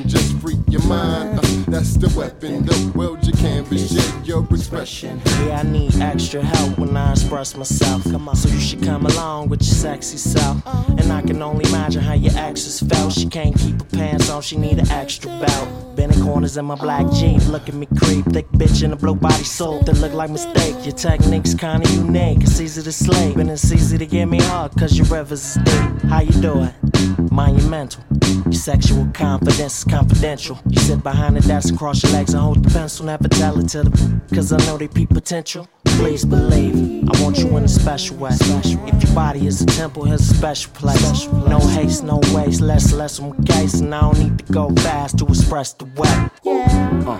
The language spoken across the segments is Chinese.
expression, just free your mind. Uh, that's the weapon. The world's your canvas, share your expression. Yeah, I need extra help when I express myself. Come on, so you should come along with your sexy self. And I can only imagine how your exes felt. She can't keep her pants on, she need an extra belt. Corners in my black jeans, look at me creep. Thick bitch in a blue body suit that look like mistake. Your technique's kinda unique, it's easy to slay. And it's easy to get me hard, cause your rivers is deep. How you do it? Monumental. Your sexual confidence is confidential. You sit behind the desk cross your legs and hold the pencil. Never tell it to the cause I know they peep potential. Please believe, I want you in a special way. If your body is a temple, here's a special place. No haste, no waste, less, less on case. And I don't need to go fast to express the way. Uh.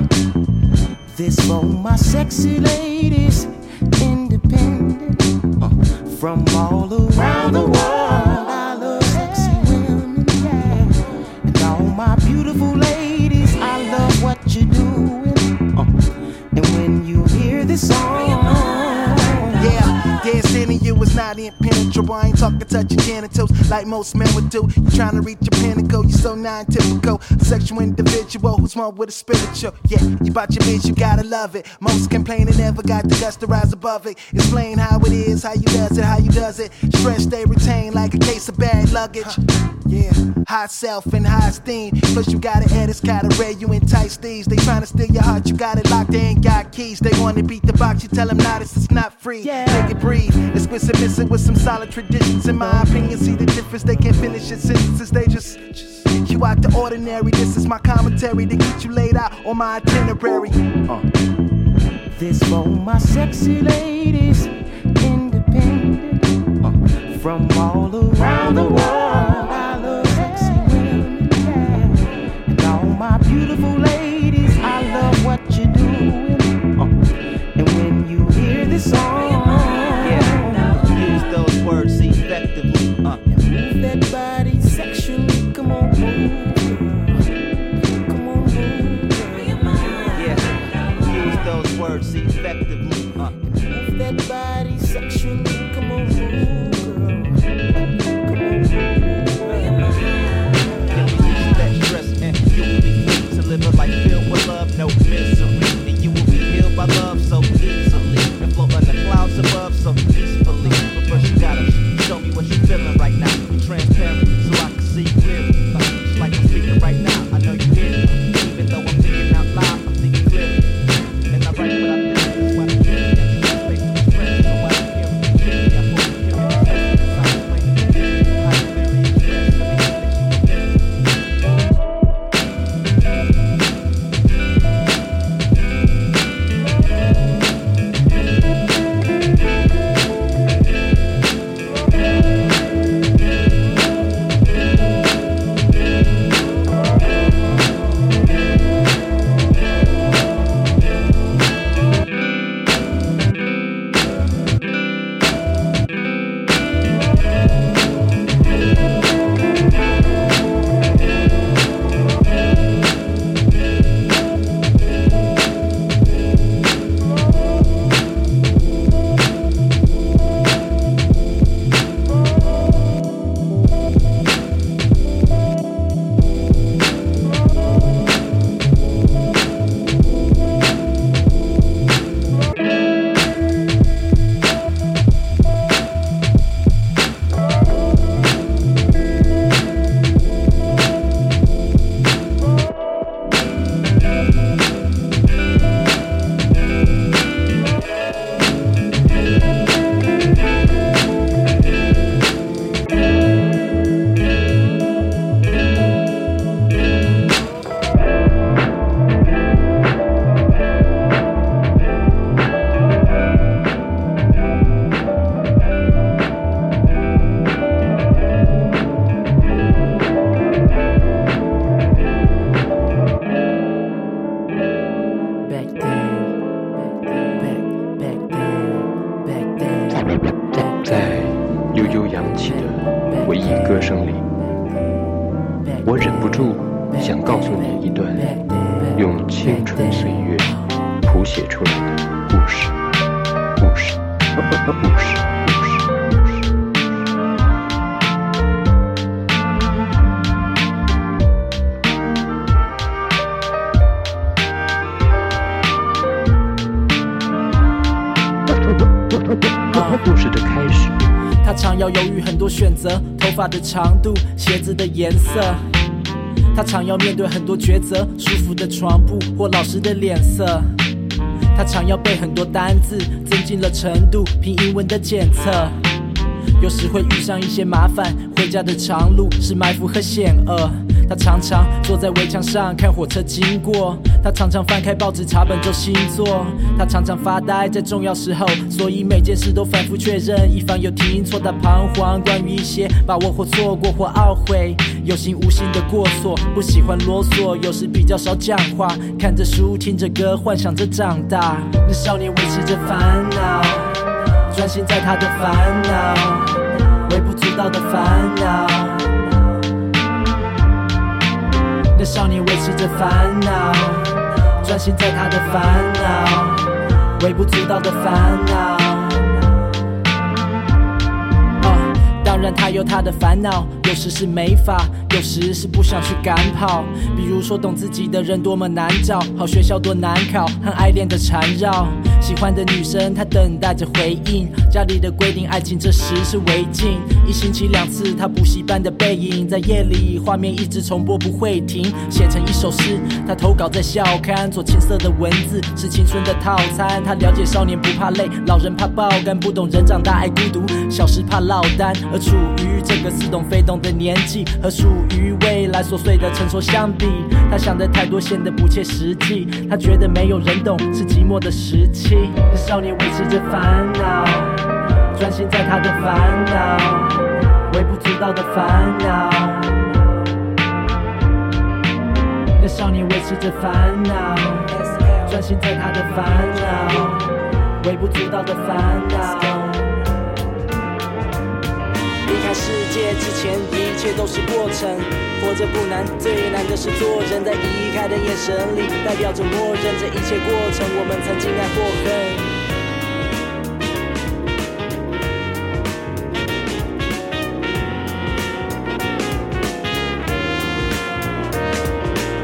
This for my sexy ladies, independent uh. from all around the world. I love sexy women, yeah. And all my beautiful ladies, I love what you're doing. Uh. And when you hear this song, not impenetrable. I ain't talking touching genitals like most men would do. You trying to reach your pinnacle, you so non-typical. Sexual individual who's one with a spiritual. Yeah, you bought your bitch, you gotta love it. Most complain never got the guts to rise above it. Explain how it is, how you does it, how you does it. Stress they retain like a case of bad luggage. Yeah, high self and high esteem. Plus you got it, it's kinda rare, you entice these. They trying to steal your heart, you got it locked, they ain't got keys. They wanna beat the box, you tell them nah, this is not free. Yeah. Take it, breathe. It's Exquisite missing with some solid traditions. In my opinion, see the difference, they can't finish it sentences, they just. just you out the ordinary, this is my commentary to get you laid out on my itinerary. Uh. this for my sexy ladies, independent uh. from all 长度，鞋子的颜色。他常要面对很多抉择，舒服的床铺或老师的脸色。他常要背很多单字，增进了程度，凭英文的检测。有时会遇上一些麻烦，回家的长路是埋伏和险恶。他常常坐在围墙上看火车经过，他常常翻开报纸查本周星座，他常常发呆在重要时候，所以每件事都反复确认，以防有听错。他彷徨关于一些把握或错过或懊悔，有心无心的过错，不喜欢啰嗦，有时比较少讲话，看着书听着歌，幻想着长大。那少年维持着烦恼，专心在他的烦恼，微不足道的烦恼。那少年维持着烦恼，专心在他的烦恼，微不足道的烦恼。哦，当然他有他的烦恼，有时是没法，有时是不想去赶跑。比如说，懂自己的人多么难找，好学校多难考，和爱恋的缠绕。喜欢的女生，她等待着回应。家里的规定，爱情这时是违禁。一星期两次，她补习班的背影，在夜里画面一直重播不会停。写成一首诗，她投稿在校刊，做青涩的文字是青春的套餐。她了解少年不怕累，老人怕爆肝，不懂人长大爱孤独，小时怕落单。而处于这个似懂非懂的年纪，和属于未来琐碎的成熟相比，她想的太多显得不切实际。她觉得没有人懂，是寂寞的时期。那少年维持着烦恼，专心在他的烦恼，微不足道的烦恼。那少年维持着烦恼，专心在他的烦恼，微不足道的烦恼。离开世界之前，一切都是过程。活着不难，最难的是做人。在离开的眼神里，代表着默认这一切过程。我们曾经爱过恨。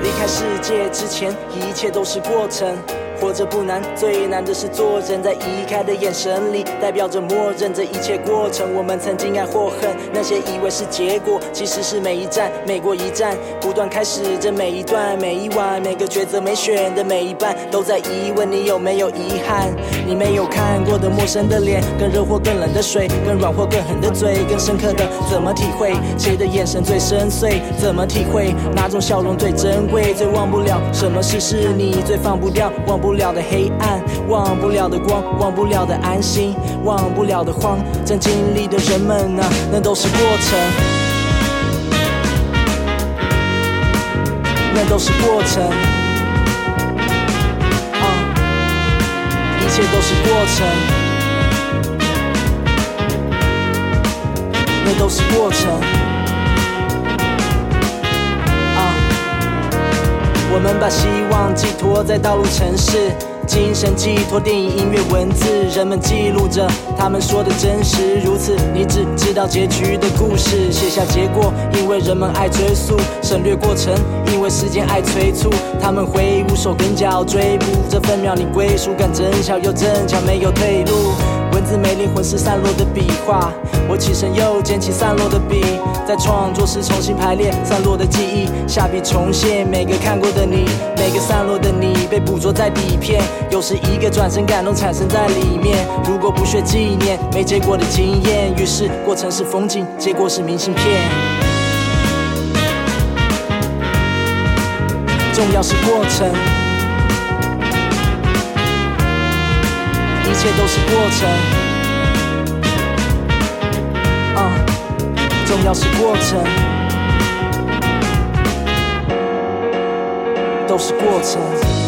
离开世界之前，一切都是过程。活着不难，最难的是做人。在移开的眼神里，代表着默认这一切过程。我们曾经爱或恨，那些以为是结果，其实是每一站，每过一站，不断开始这每一段，每一晚，每个抉择没选的每一半，都在疑问你有没有遗憾？你没有看过的陌生的脸，更热或更冷的水，更软或更狠的嘴，更深刻的怎么体会？谁的眼神最深邃？怎么体会？哪种笑容最珍贵？最忘不了什么事是你最放不掉？忘不。忘不了的黑暗，忘不了的光，忘不了的安心，忘不了的慌。正经历的人们啊，那都是过程，那都是过程。一切都是过程，那都是过程。我们把希望寄托在道路城市，精神寄托电影、音乐、文字，人们记录着他们说的真实。如此，你只知道结局的故事，写下结果，因为人们爱追溯，省略过程，因为时间爱催促。他们挥舞手跟脚追捕这分秒，你归属感真巧又正巧，没有退路。文字没灵魂是散落的笔画，我起身又捡起散落的笔，在创作时重新排列散落的记忆，下笔重现每个看过的你，每个散落的你被捕捉在底片，有时一个转身感动产生在里面。如果不学纪念没结果的经验，于是过程是风景，结果是明信片。重要是过程。一切都是过程，啊，重要是过程，都是过程。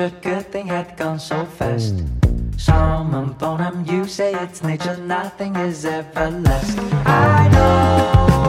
a good thing had gone so fast. Salmon bonum, you say it's nature, nothing is everlasting. I know.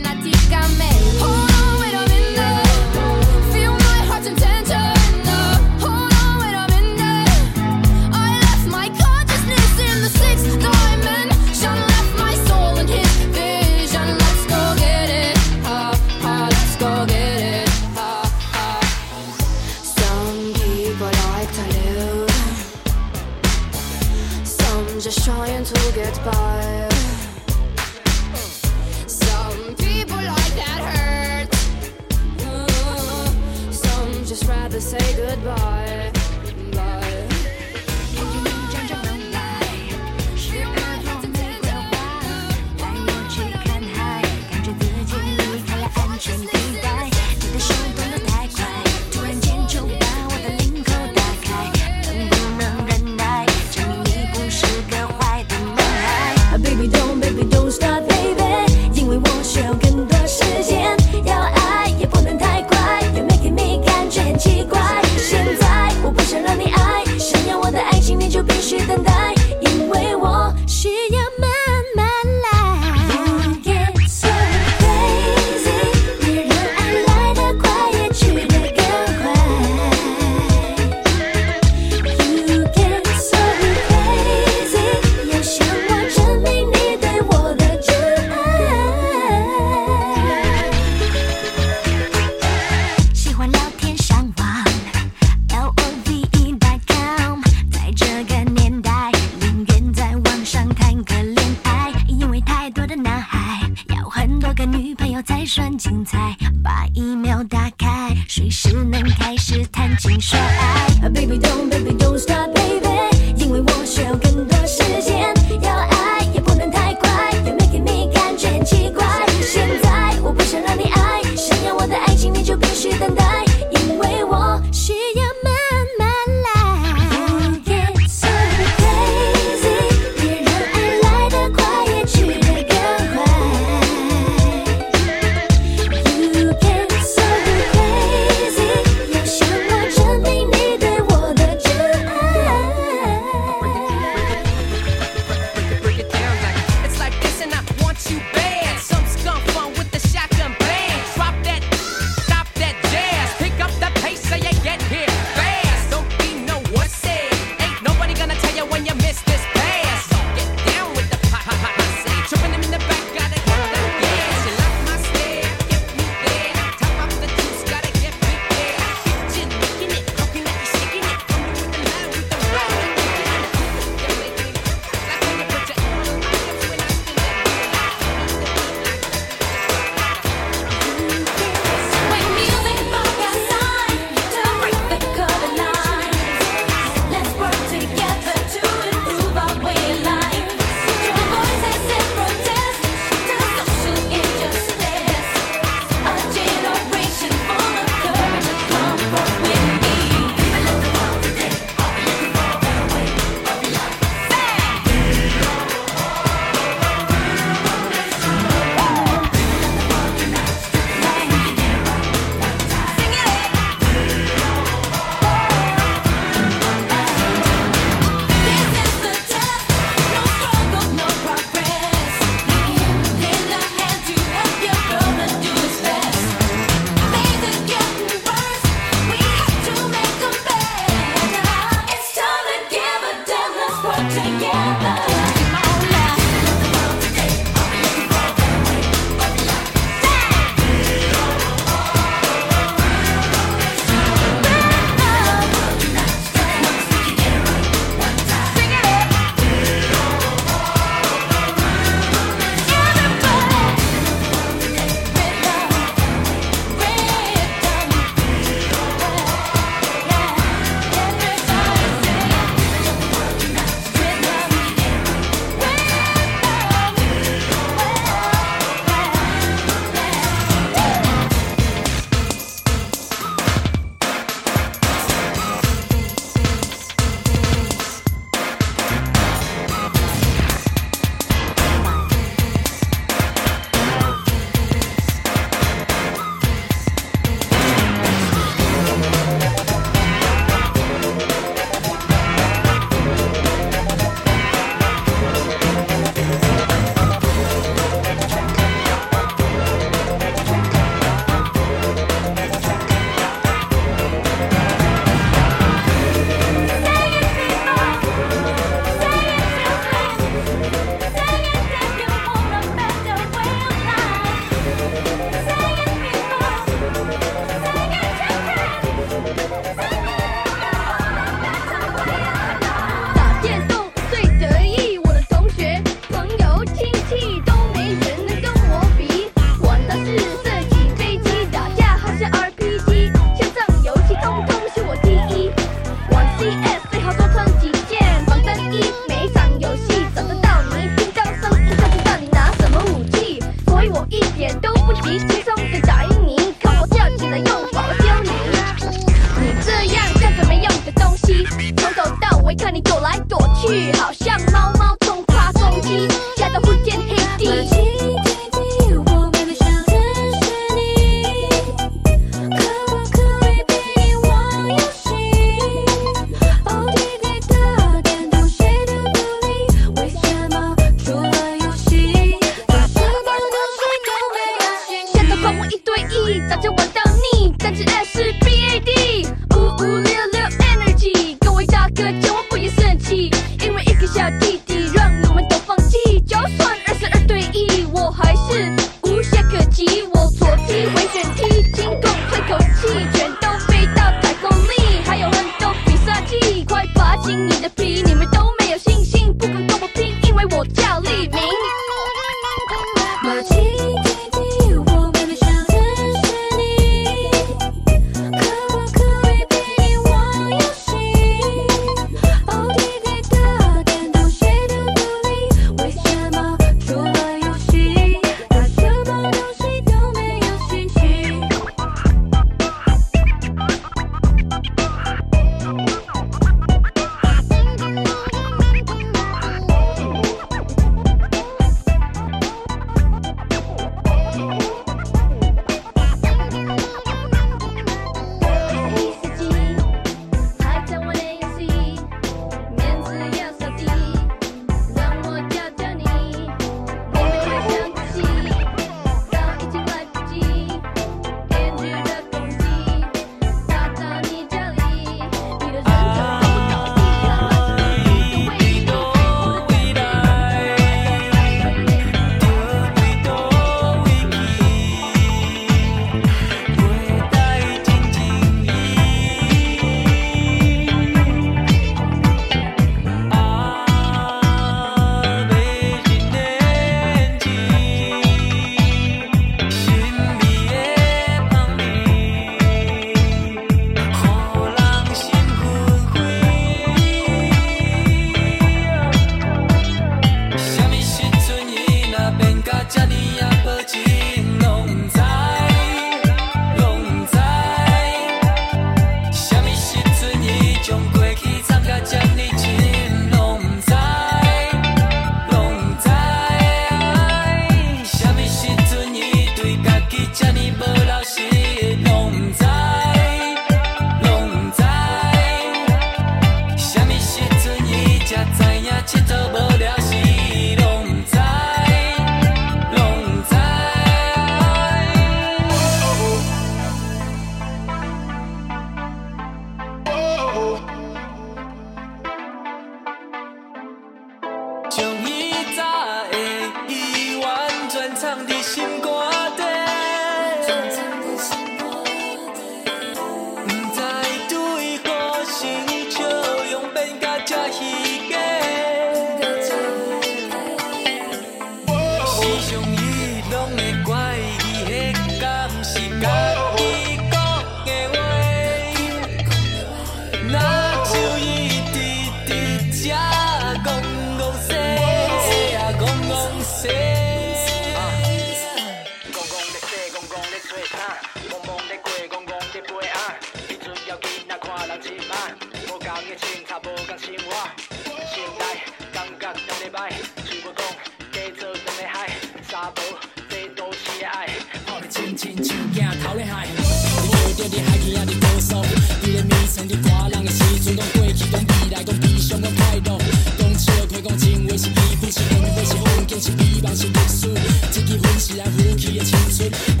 你还可以高保守秘密藏在人时候对待感情专一的人会态度讲笑开讲情话是哝不是门是风景是希望是特殊这时阵上台作揖讲青春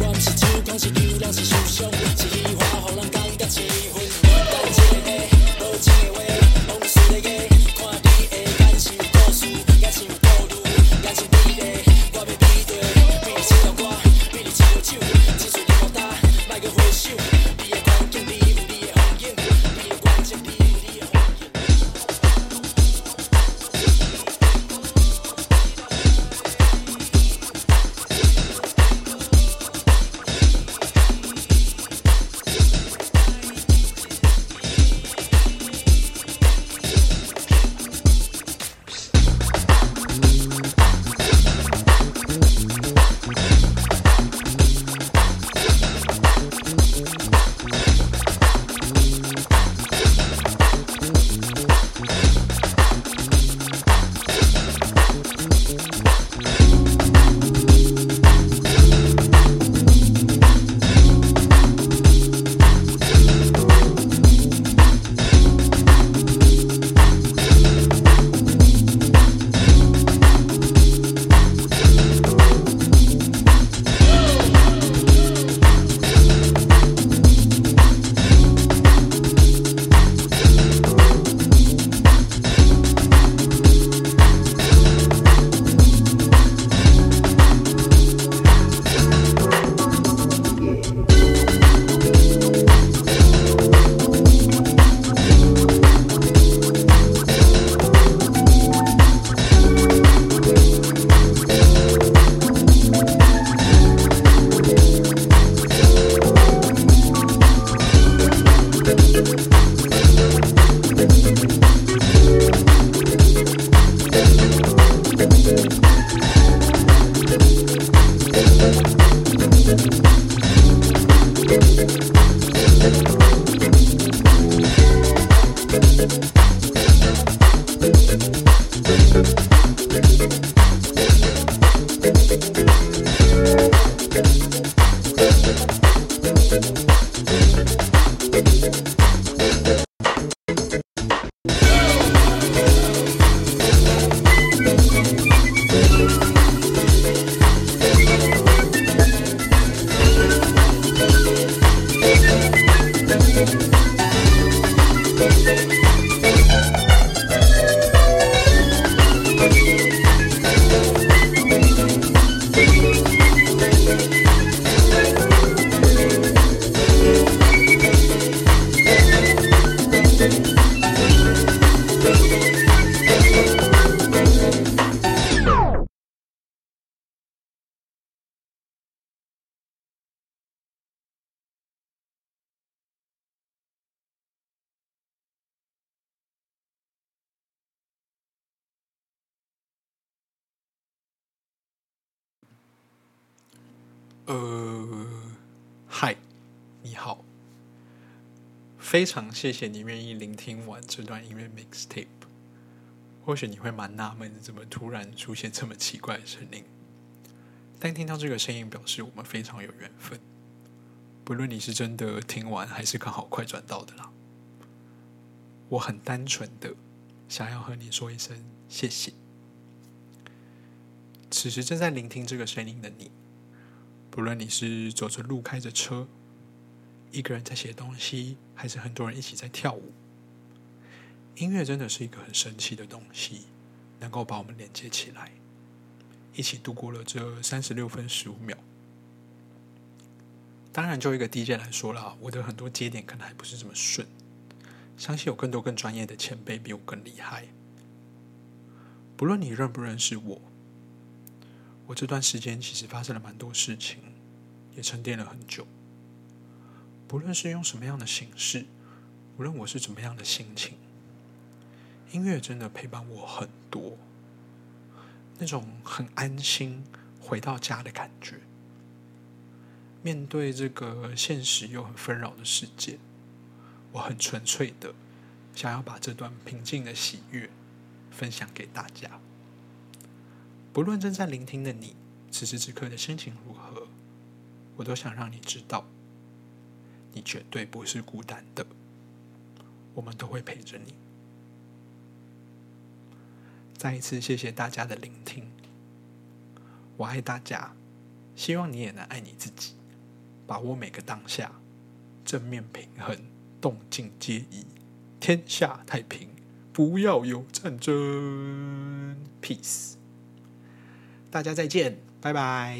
呃，嗨，你好，非常谢谢你愿意聆听完这段音乐 mixtape。或许你会蛮纳闷，怎么突然出现这么奇怪的声音？但听到这个声音，表示我们非常有缘分。不论你是真的听完，还是刚好快转到的啦，我很单纯的想要和你说一声谢谢。此时正在聆听这个声音的你。不论你是走着路、开着车，一个人在写东西，还是很多人一起在跳舞，音乐真的是一个很神奇的东西，能够把我们连接起来，一起度过了这三十六分十五秒。当然，就一个 DJ 来说啦，我的很多节点可能还不是这么顺，相信有更多更专业的前辈比我更厉害。不论你认不认识我。我这段时间其实发生了蛮多事情，也沉淀了很久。不论是用什么样的形式，无论我是怎么样的心情，音乐真的陪伴我很多。那种很安心回到家的感觉。面对这个现实又很纷扰的世界，我很纯粹的想要把这段平静的喜悦分享给大家。不论正在聆听的你，此时此刻的心情如何，我都想让你知道，你绝对不是孤单的，我们都会陪着你。再一次谢谢大家的聆听，我爱大家，希望你也能爱你自己，把握每个当下，正面平衡，动静皆宜，天下太平，不要有战争，peace。大家再见，拜拜。